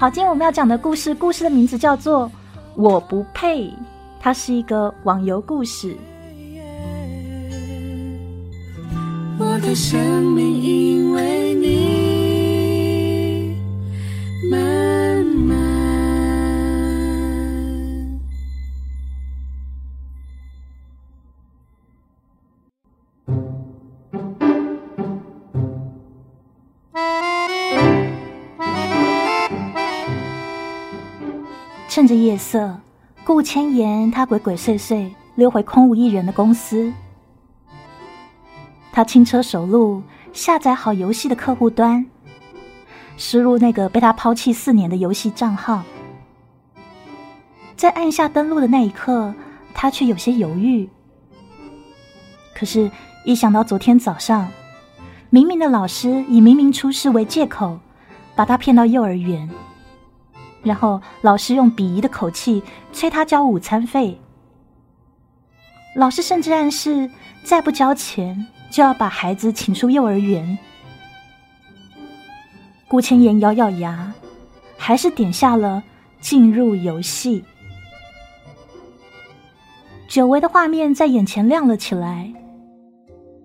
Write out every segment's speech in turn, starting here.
好，今天我们要讲的故事，故事的名字叫做《我不配》，它是一个网游故事。我的生命因为你趁着夜色，顾千言他鬼鬼祟祟溜回空无一人的公司。他轻车熟路，下载好游戏的客户端，输入那个被他抛弃四年的游戏账号。在按下登录的那一刻，他却有些犹豫。可是，一想到昨天早上，明明的老师以明明出事为借口，把他骗到幼儿园，然后老师用鄙夷的口气催他交午餐费，老师甚至暗示再不交钱。就要把孩子请出幼儿园。顾千言咬咬牙，还是点下了进入游戏。久违的画面在眼前亮了起来，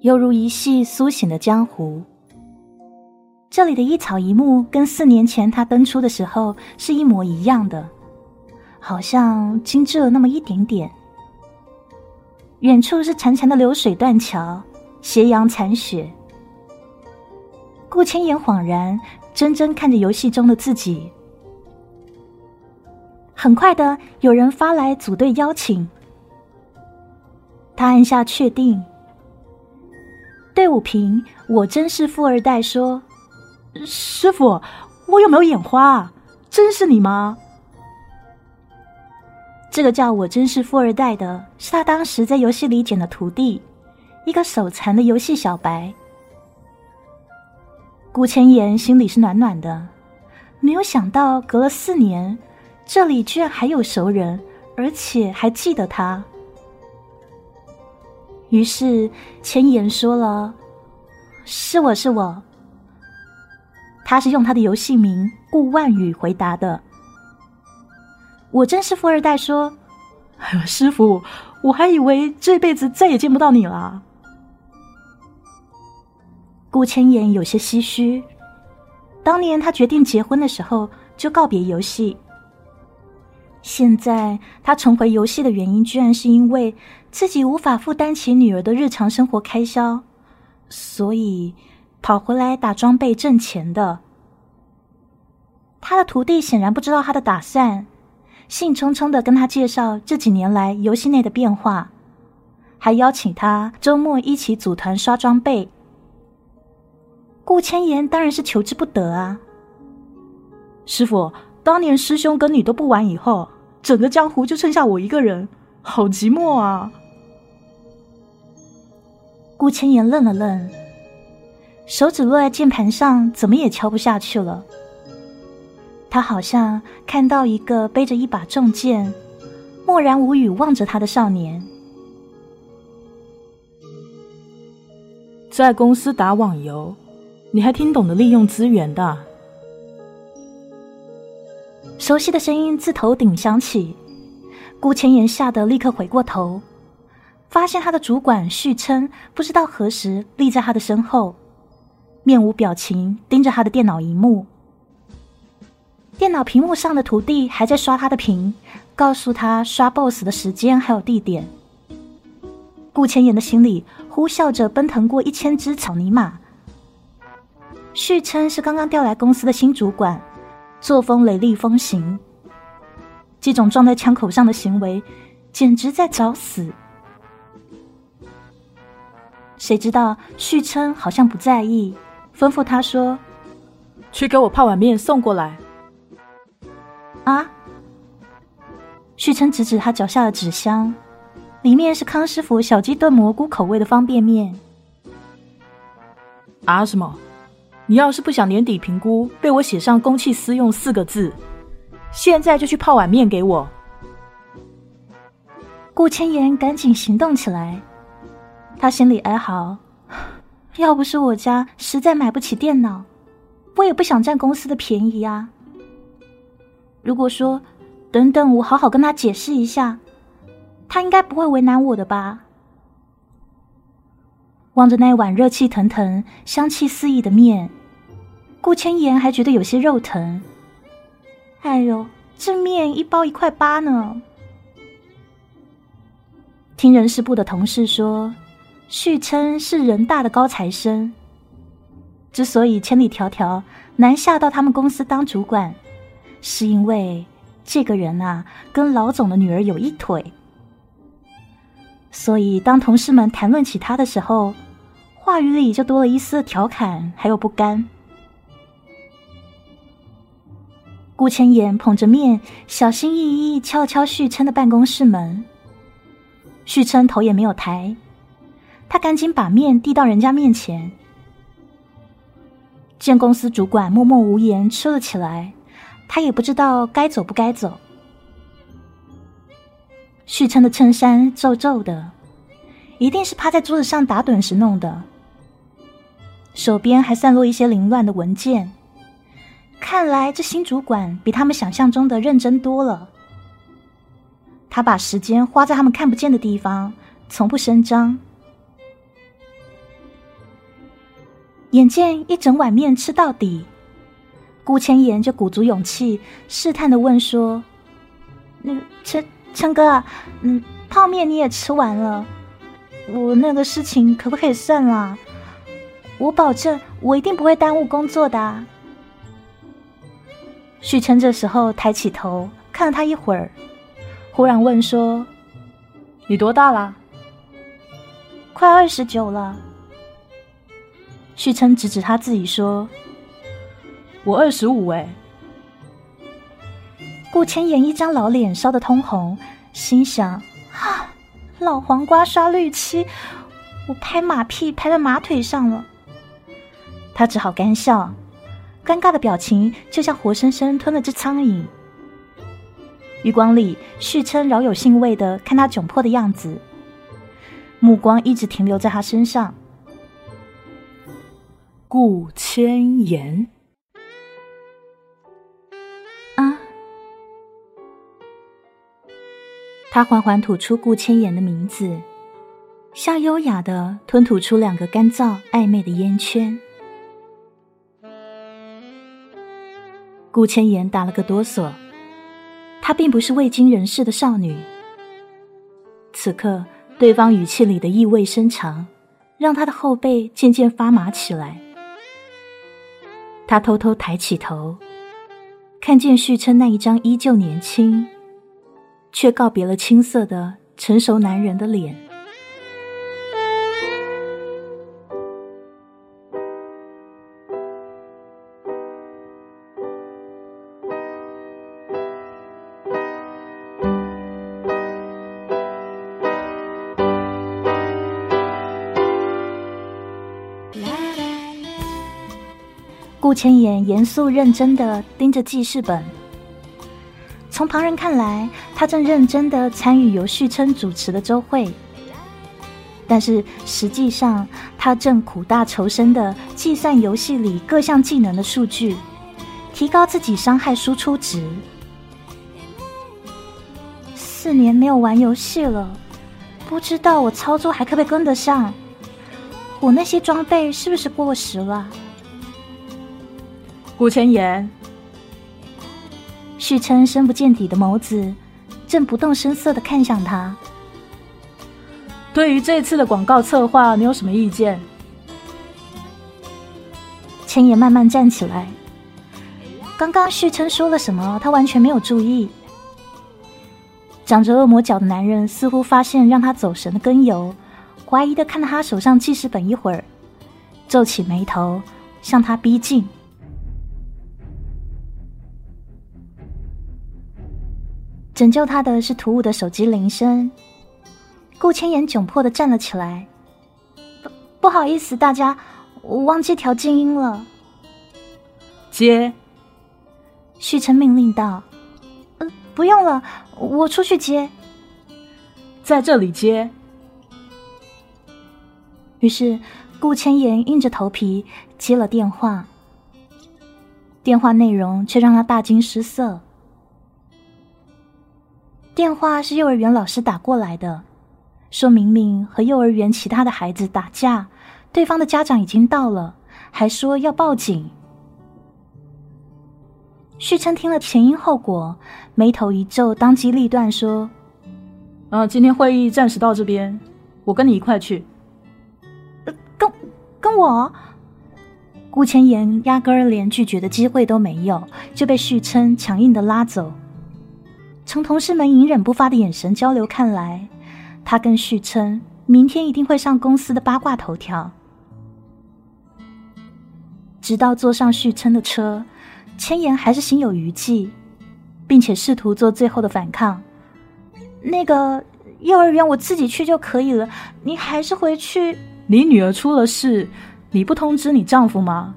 犹如一系苏醒的江湖。这里的一草一木跟四年前他登出的时候是一模一样的，好像精致了那么一点点。远处是潺潺的流水断桥。斜阳残雪，顾千言恍然，怔怔看着游戏中的自己。很快的，有人发来组队邀请，他按下确定。队伍评：我真是富二代。说，师傅，我有没有眼花？真是你吗？这个叫我真是富二代的，是他当时在游戏里捡的徒弟。一个手残的游戏小白，顾千言心里是暖暖的，没有想到隔了四年，这里居然还有熟人，而且还记得他。于是千言说了：“是我是我。”他是用他的游戏名顾万宇回答的。我真是富二代，说：“哎 师傅，我还以为这辈子再也见不到你了。”顾千言有些唏嘘，当年他决定结婚的时候就告别游戏。现在他重回游戏的原因，居然是因为自己无法负担起女儿的日常生活开销，所以跑回来打装备挣钱的。他的徒弟显然不知道他的打算，兴冲冲的跟他介绍这几年来游戏内的变化，还邀请他周末一起组团刷装备。顾千言当然是求之不得啊！师傅，当年师兄跟你都不玩以后，整个江湖就剩下我一个人，好寂寞啊！顾千言愣了愣，手指落在键盘上，怎么也敲不下去了。他好像看到一个背着一把重剑、默然无语望着他的少年，在公司打网游。你还挺懂得利用资源的。熟悉的声音自头顶响起，顾千言吓得立刻回过头，发现他的主管续琛不知道何时立在他的身后，面无表情盯着他的电脑荧幕。电脑屏幕上的徒弟还在刷他的屏，告诉他刷 BOSS 的时间还有地点。顾千言的心里呼啸着奔腾过一千只草泥马。续称是刚刚调来公司的新主管，作风雷厉风行。这种撞在枪口上的行为，简直在找死。谁知道续称好像不在意，吩咐他说：“去给我泡碗面送过来。”啊！旭琛指指他脚下的纸箱，里面是康师傅小鸡炖蘑菇口味的方便面。啊什么？你要是不想年底评估被我写上“公器私用”四个字，现在就去泡碗面给我。顾千言赶紧行动起来，他心里哀嚎：要不是我家实在买不起电脑，我也不想占公司的便宜啊。如果说等等，我好好跟他解释一下，他应该不会为难我的吧？望着那碗热气腾腾、香气四溢的面，顾千言还觉得有些肉疼。哎呦，这面一包一块八呢！听人事部的同事说，续琛是人大的高材生，之所以千里迢迢南下到他们公司当主管，是因为这个人啊，跟老总的女儿有一腿。所以当同事们谈论起他的时候，话语里就多了一丝调侃，还有不甘。顾千言捧着面，小心翼翼敲了敲旭琛的办公室门。旭琛头也没有抬，他赶紧把面递到人家面前。见公司主管默默无言吃了起来，他也不知道该走不该走。旭琛的衬衫皱皱的，一定是趴在桌子上打盹时弄的。手边还散落一些凌乱的文件，看来这新主管比他们想象中的认真多了。他把时间花在他们看不见的地方，从不声张。眼见一整碗面吃到底，顾千言就鼓足勇气，试探的问说：“那个陈陈哥，嗯，泡面你也吃完了，我那个事情可不可以算了？”我保证，我一定不会耽误工作的。许琛这时候抬起头看了他一会儿，忽然问说：“你多大了？”“快二十九了。”旭琛指指他自己说：“我二十五。”哎，顾千言一张老脸烧得通红，心想：“啊，老黄瓜刷绿漆，我拍马屁拍在马腿上了。”他只好干笑，尴尬的表情就像活生生吞了只苍蝇。余光里，旭琛饶有兴味的看他窘迫的样子，目光一直停留在他身上。顾千言，啊！他缓缓吐出顾千言的名字，像优雅的吞吐出两个干燥暧昧的烟圈。顾千言打了个哆嗦，她并不是未经人事的少女。此刻，对方语气里的意味深长，让她的后背渐渐发麻起来。他偷偷抬起头，看见旭琛那一张依旧年轻，却告别了青涩的成熟男人的脸。顾千言严肃认真的盯着记事本，从旁人看来，他正认真的参与由旭琛主持的周会，但是实际上，他正苦大仇深的计算游戏里各项技能的数据，提高自己伤害输出值。四年没有玩游戏了，不知道我操作还可不可以跟得上？我那些装备是不是过时了？顾千言，旭琛深不见底的眸子正不动声色的看向他。对于这次的广告策划，你有什么意见？千言慢慢站起来。刚刚旭琛说了什么？他完全没有注意。长着恶魔角的男人似乎发现让他走神的根由，怀疑的看了他手上记事本一会儿，皱起眉头向他逼近。拯救他的是突兀的手机铃声。顾千言窘迫的站了起来，不不好意思，大家，我忘记调静音了。接。旭晨命令道：“嗯，不用了，我出去接。”在这里接。于是顾千言硬着头皮接了电话，电话内容却让他大惊失色。电话是幼儿园老师打过来的，说明明和幼儿园其他的孩子打架，对方的家长已经到了，还说要报警。旭琛听了前因后果，眉头一皱，当机立断说：“啊，今天会议暂时到这边，我跟你一块去。”跟跟我？顾千言压根儿连拒绝的机会都没有，就被旭琛强硬的拉走。从同事们隐忍不发的眼神交流看来，他跟旭琛明天一定会上公司的八卦头条。直到坐上旭琛的车。千言还是心有余悸，并且试图做最后的反抗。那个幼儿园我自己去就可以了，你还是回去。你女儿出了事，你不通知你丈夫吗？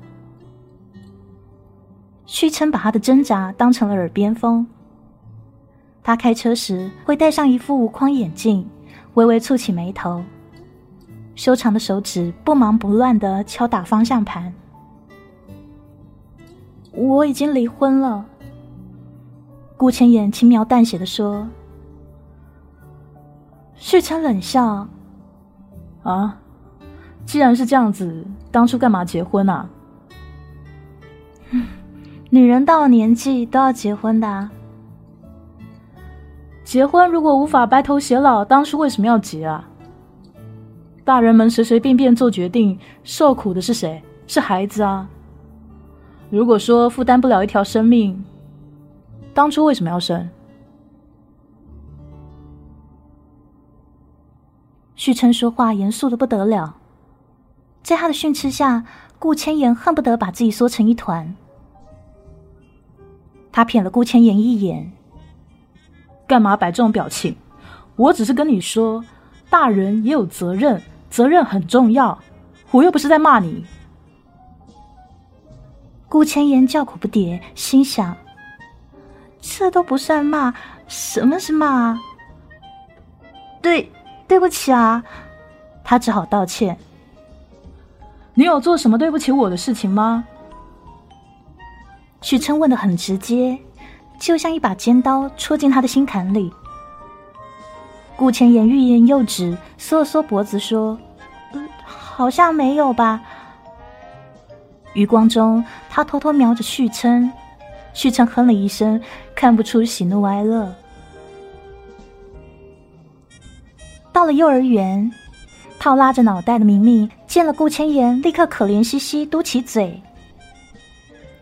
旭琛把他的挣扎当成了耳边风。他开车时会戴上一副无框眼镜，微微蹙起眉头，修长的手指不忙不乱的敲打方向盘。我已经离婚了。顾千言轻描淡写的说。旭琛冷笑：“啊，既然是这样子，当初干嘛结婚啊？”“ 女人到了年纪都要结婚的。结婚如果无法白头偕老，当初为什么要结啊？大人们随随便便做决定，受苦的是谁？是孩子啊。”如果说负担不了一条生命，当初为什么要生？旭琛说话严肃的不得了，在他的训斥下，顾千言恨不得把自己缩成一团。他瞥了顾千言一眼，干嘛摆这种表情？我只是跟你说，大人也有责任，责任很重要。我又不是在骂你。顾千言叫苦不迭，心想：这都不算骂，什么是骂？对，对不起啊！他只好道歉。你有做什么对不起我的事情吗？许琛问的很直接，就像一把尖刀戳进他的心坎里。顾千言欲言又止，缩了缩脖子说：“嗯，好像没有吧。”余光中，他偷偷瞄着旭琛，旭琛哼了一声，看不出喜怒哀乐。到了幼儿园，套拉着脑袋的明明见了顾千言，立刻可怜兮兮嘟起嘴。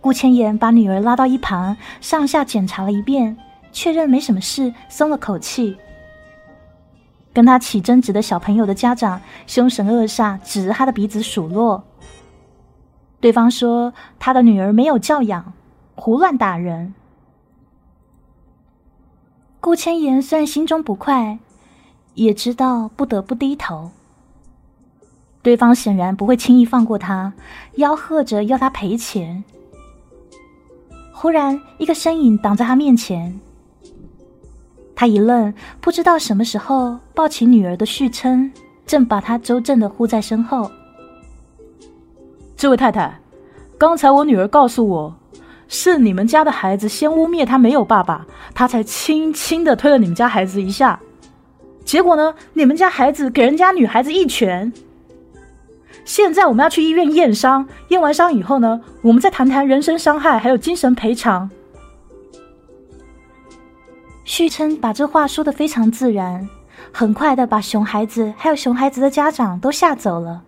顾千言把女儿拉到一旁，上下检查了一遍，确认没什么事，松了口气。跟他起争执的小朋友的家长凶神恶煞，指着他的鼻子数落。对方说他的女儿没有教养，胡乱打人。顾千言虽然心中不快，也知道不得不低头。对方显然不会轻易放过他，吆喝着要他赔钱。忽然，一个身影挡在他面前，他一愣，不知道什么时候抱起女儿的旭琛正把他周正的护在身后。这位太太，刚才我女儿告诉我，是你们家的孩子先污蔑她没有爸爸，她才轻轻的推了你们家孩子一下。结果呢，你们家孩子给人家女孩子一拳。现在我们要去医院验伤，验完伤以后呢，我们再谈谈人身伤害还有精神赔偿。旭琛把这话说的非常自然，很快的把熊孩子还有熊孩子的家长都吓走了。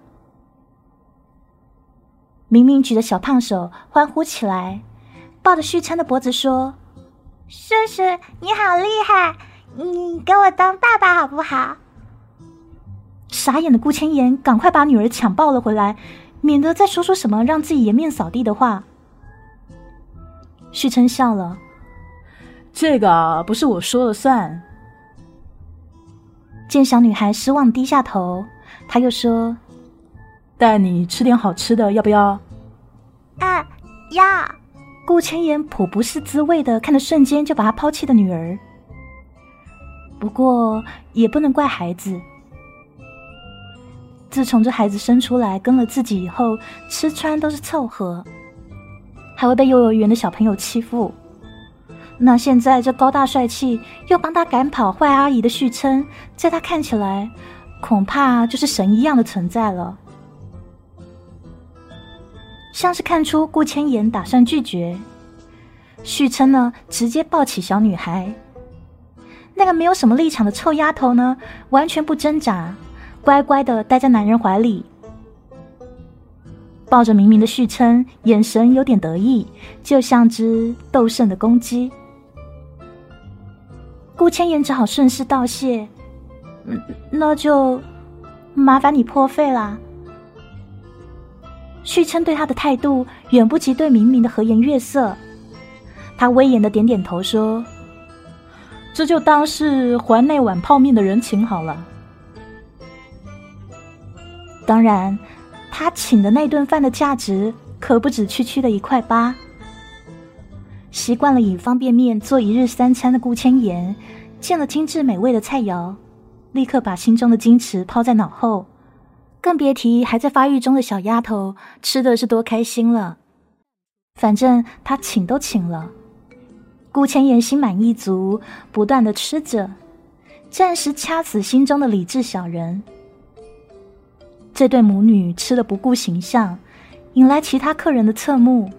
明明举着小胖手欢呼起来，抱着旭琛的脖子说：“叔叔你好厉害，你给我当爸爸好不好？”傻眼的顾千言赶快把女儿抢抱了回来，免得再说出什么让自己颜面扫地的话。旭琛笑了：“这个不是我说了算。”见小女孩失望低下头，他又说。带你吃点好吃的，要不要？啊，要！顾千言颇不是滋味的看着瞬间就把他抛弃的女儿。不过也不能怪孩子，自从这孩子生出来跟了自己以后，吃穿都是凑合，还会被幼儿园的小朋友欺负，那现在这高大帅气又帮他赶跑坏阿姨的旭琛，在他看起来，恐怕就是神一样的存在了。像是看出顾千言打算拒绝，旭琛呢，直接抱起小女孩。那个没有什么立场的臭丫头呢，完全不挣扎，乖乖的待在男人怀里，抱着明明的旭琛，眼神有点得意，就像只斗胜的公鸡。顾千言只好顺势道谢：“嗯，那就麻烦你破费啦。”旭琛对他的态度远不及对明明的和颜悦色，他威严的点点头说。这就当是还那碗泡面的人情好了。当然，他请的那顿饭的价值可不止区区的一块八。习惯了以方便面做一日三餐的顾千言，见了精致美味的菜肴，立刻把心中的矜持抛在脑后，更别提还在发育中的小丫头吃的是多开心了。反正他请都请了。顾千言心满意足，不断的吃着，暂时掐死心中的理智小人。这对母女吃的不顾形象，引来其他客人的侧目。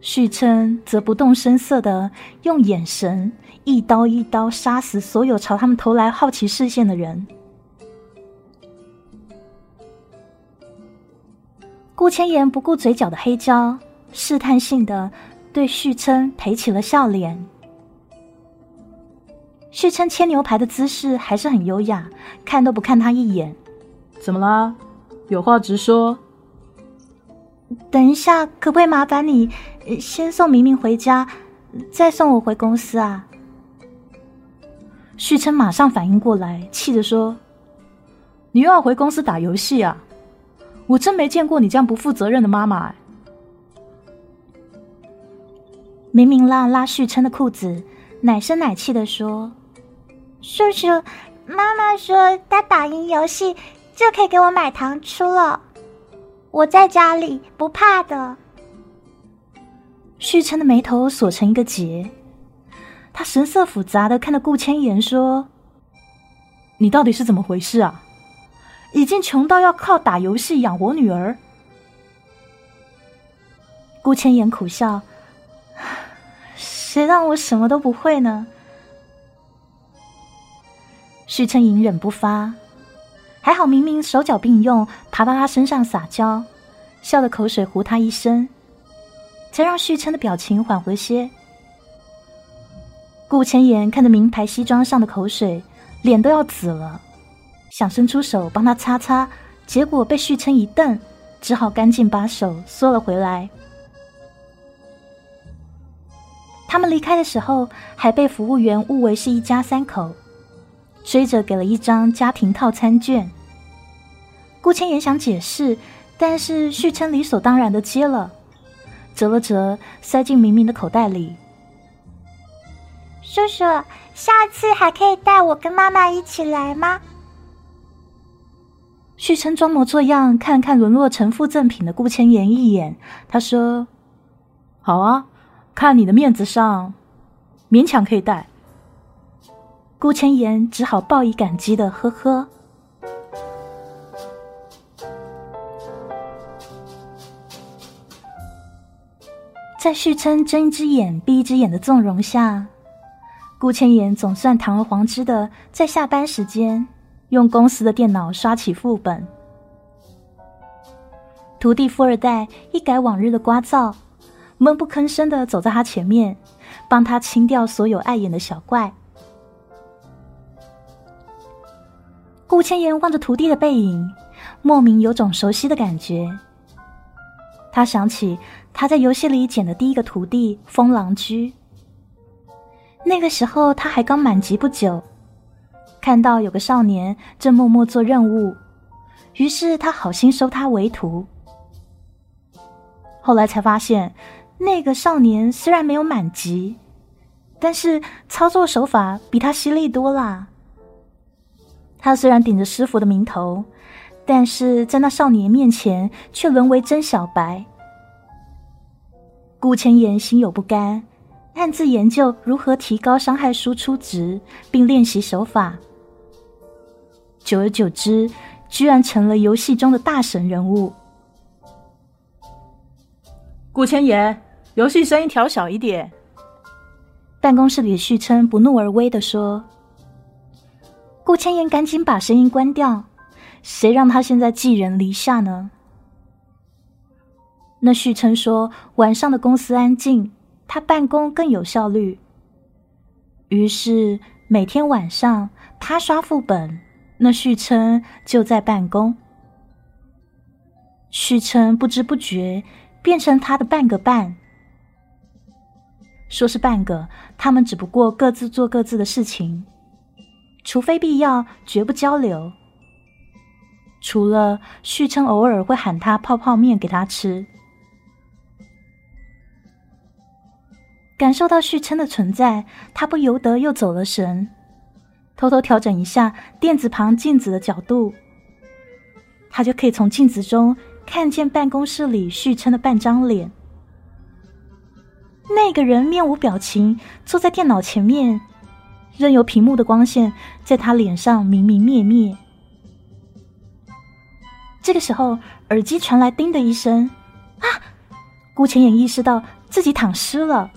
旭琛则不动声色的用眼神一刀一刀杀死所有朝他们投来好奇视线的人。顾千言不顾嘴角的黑胶，试探性的。对旭琛赔起了笑脸。旭琛切牛排的姿势还是很优雅，看都不看他一眼。怎么啦？有话直说。等一下，可不可以麻烦你先送明明回家，再送我回公司啊？旭琛马上反应过来，气着说：“你又要回公司打游戏啊？我真没见过你这样不负责任的妈妈。”明明拉拉旭琛的裤子，奶声奶气的说：“叔叔，妈妈说他打赢游戏就可以给我买糖吃了。我在家里不怕的。”旭琛的眉头锁成一个结，他神色复杂的看着顾千言说：“你到底是怎么回事啊？已经穷到要靠打游戏养活女儿？”顾千言苦笑。谁让我什么都不会呢？徐成隐忍不发，还好明明手脚并用，爬到他身上撒娇，笑的口水糊他一身，才让旭琛的表情缓和些。顾千言看着名牌西装上的口水，脸都要紫了，想伸出手帮他擦擦，结果被旭琛一瞪，只好赶紧把手缩了回来。他们离开的时候，还被服务员误为是一家三口，追着给了一张家庭套餐券。顾千言想解释，但是旭琛理所当然的接了，折了折，塞进明明的口袋里。叔叔，下次还可以带我跟妈妈一起来吗？旭琛装模作样看看沦落成附赠品的顾千言一眼，他说：“好啊。”看你的面子上，勉强可以带。顾千言只好报以感激的呵呵。在旭琛睁一只眼闭一只眼的纵容下，顾千言总算堂而皇之的在下班时间用公司的电脑刷起副本。徒弟富二代一改往日的聒噪。闷不吭声的走在他前面，帮他清掉所有碍眼的小怪。顾千言望着徒弟的背影，莫名有种熟悉的感觉。他想起他在游戏里捡的第一个徒弟风狼居，那个时候他还刚满级不久，看到有个少年正默默做任务，于是他好心收他为徒。后来才发现。那个少年虽然没有满级，但是操作手法比他犀利多啦。他虽然顶着师傅的名头，但是在那少年面前却沦为真小白。顾千言心有不甘，暗自研究如何提高伤害输出值，并练习手法。久而久之，居然成了游戏中的大神人物。顾千言，游戏声音调小一点。办公室里的旭琛不怒而威的说：“顾千言，赶紧把声音关掉，谁让他现在寄人篱下呢？”那旭琛说：“晚上的公司安静，他办公更有效率。”于是每天晚上他刷副本，那旭琛就在办公。旭琛不知不觉变成他的半个半。说是半个，他们只不过各自做各自的事情，除非必要，绝不交流。除了旭琛偶尔会喊他泡泡面给他吃。感受到旭琛的存在，他不由得又走了神，偷偷调整一下垫子旁镜子的角度，他就可以从镜子中看见办公室里旭琛的半张脸。那个人面无表情坐在电脑前面，任由屏幕的光线在他脸上明明灭灭。这个时候，耳机传来“叮”的一声，啊！顾浅眼意识到自己躺尸了。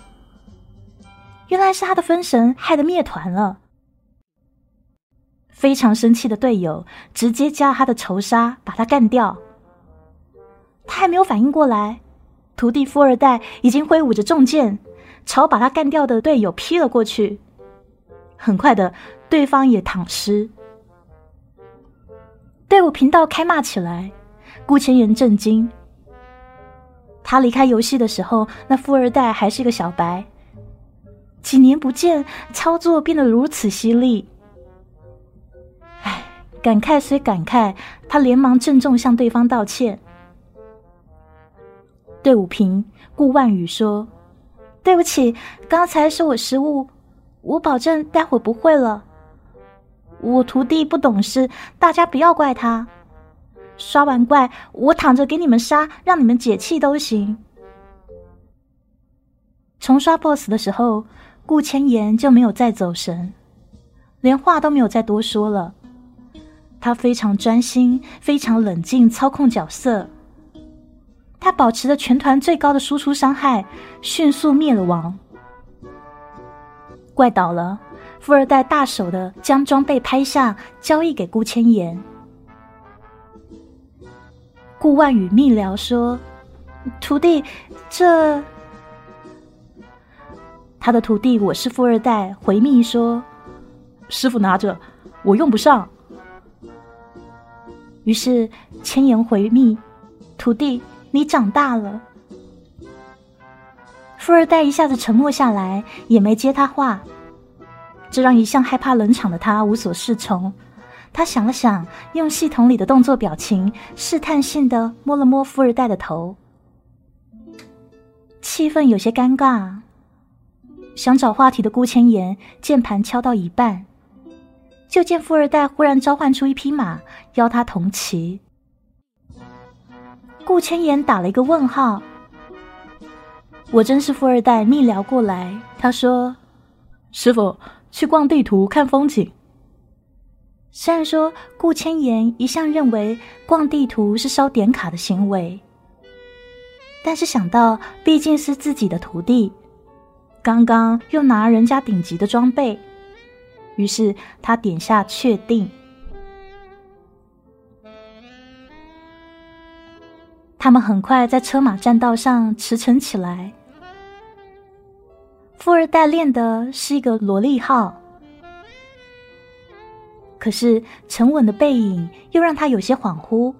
原来是他的分神害得灭团了，非常生气的队友直接加他的仇杀，把他干掉。他还没有反应过来，徒弟富二代已经挥舞着重剑，朝把他干掉的队友劈了过去。很快的，对方也躺尸。队伍频道开骂起来，顾千言震惊。他离开游戏的时候，那富二代还是个小白。几年不见，操作变得如此犀利。唉，感慨虽感慨，他连忙郑重向对方道歉。队伍平顾万宇说：“对不起，刚才是我失误，我保证待会不会了。我徒弟不懂事，大家不要怪他。刷完怪，我躺着给你们杀，让你们解气都行。重刷 BOSS 的时候。”顾千言就没有再走神，连话都没有再多说了。他非常专心，非常冷静，操控角色。他保持着全团最高的输出伤害，迅速灭了王。怪倒了，富二代大手的将装备拍下，交易给顾千言。顾万宇密聊说：“徒弟，这……”他的徒弟我是富二代，回密说：“师傅拿着，我用不上。”于是千言回密：“徒弟，你长大了。”富二代一下子沉默下来，也没接他话，这让一向害怕冷场的他无所适从。他想了想，用系统里的动作表情试探性的摸了摸富二代的头，气氛有些尴尬。想找话题的顾千言，键盘敲到一半，就见富二代忽然召唤出一匹马，邀他同骑。顾千言打了一个问号。我真是富二代密聊过来，他说：“师傅，去逛地图看风景。”虽然说顾千言一向认为逛地图是烧点卡的行为，但是想到毕竟是自己的徒弟。刚刚又拿人家顶级的装备，于是他点下确定。他们很快在车马栈道上驰骋起来。富二代练的是一个萝莉号，可是沉稳的背影又让他有些恍惚。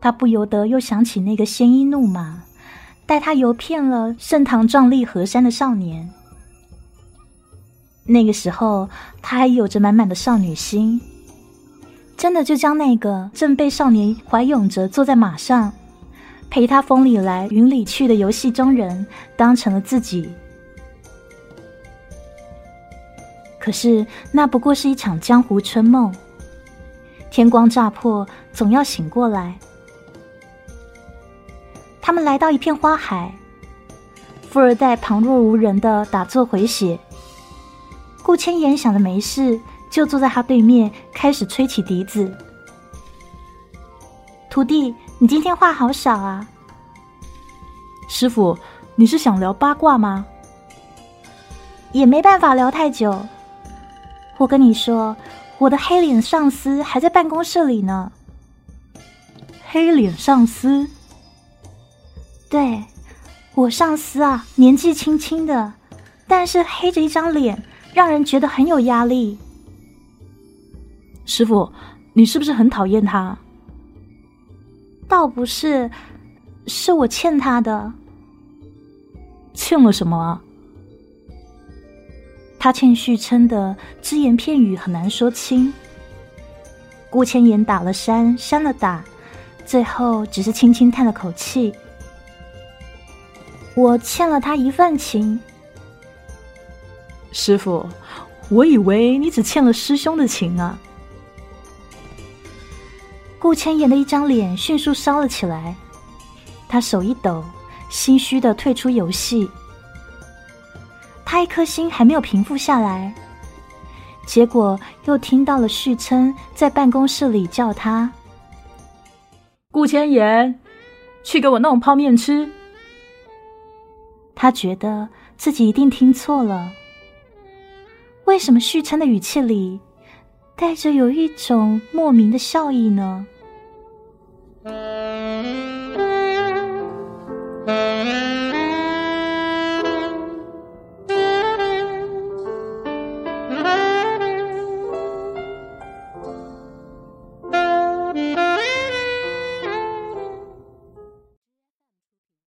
他不由得又想起那个鲜衣怒马。带他游遍了盛唐壮丽河山的少年，那个时候他还有着满满的少女心，真的就将那个正被少年怀拥着坐在马上，陪他风里来云里去的游戏中人当成了自己。可是那不过是一场江湖春梦，天光乍破，总要醒过来。他们来到一片花海，富二代旁若无人的打坐回血。顾千言想着没事，就坐在他对面开始吹起笛子。徒弟，你今天话好少啊！师傅，你是想聊八卦吗？也没办法聊太久。我跟你说，我的黑脸上司还在办公室里呢。黑脸上司？对，我上司啊，年纪轻轻的，但是黑着一张脸，让人觉得很有压力。师傅，你是不是很讨厌他？倒不是，是我欠他的。欠了什么啊？他欠旭琛的只言片语很难说清。顾千言打了删，删了打，最后只是轻轻叹了口气。我欠了他一份情。师傅，我以为你只欠了师兄的情啊。顾千言的一张脸迅速烧了起来，他手一抖。心虚的退出游戏，他一颗心还没有平复下来，结果又听到了旭琛在办公室里叫他：“顾千言，去给我弄泡面吃。”他觉得自己一定听错了，为什么旭琛的语气里带着有一种莫名的笑意呢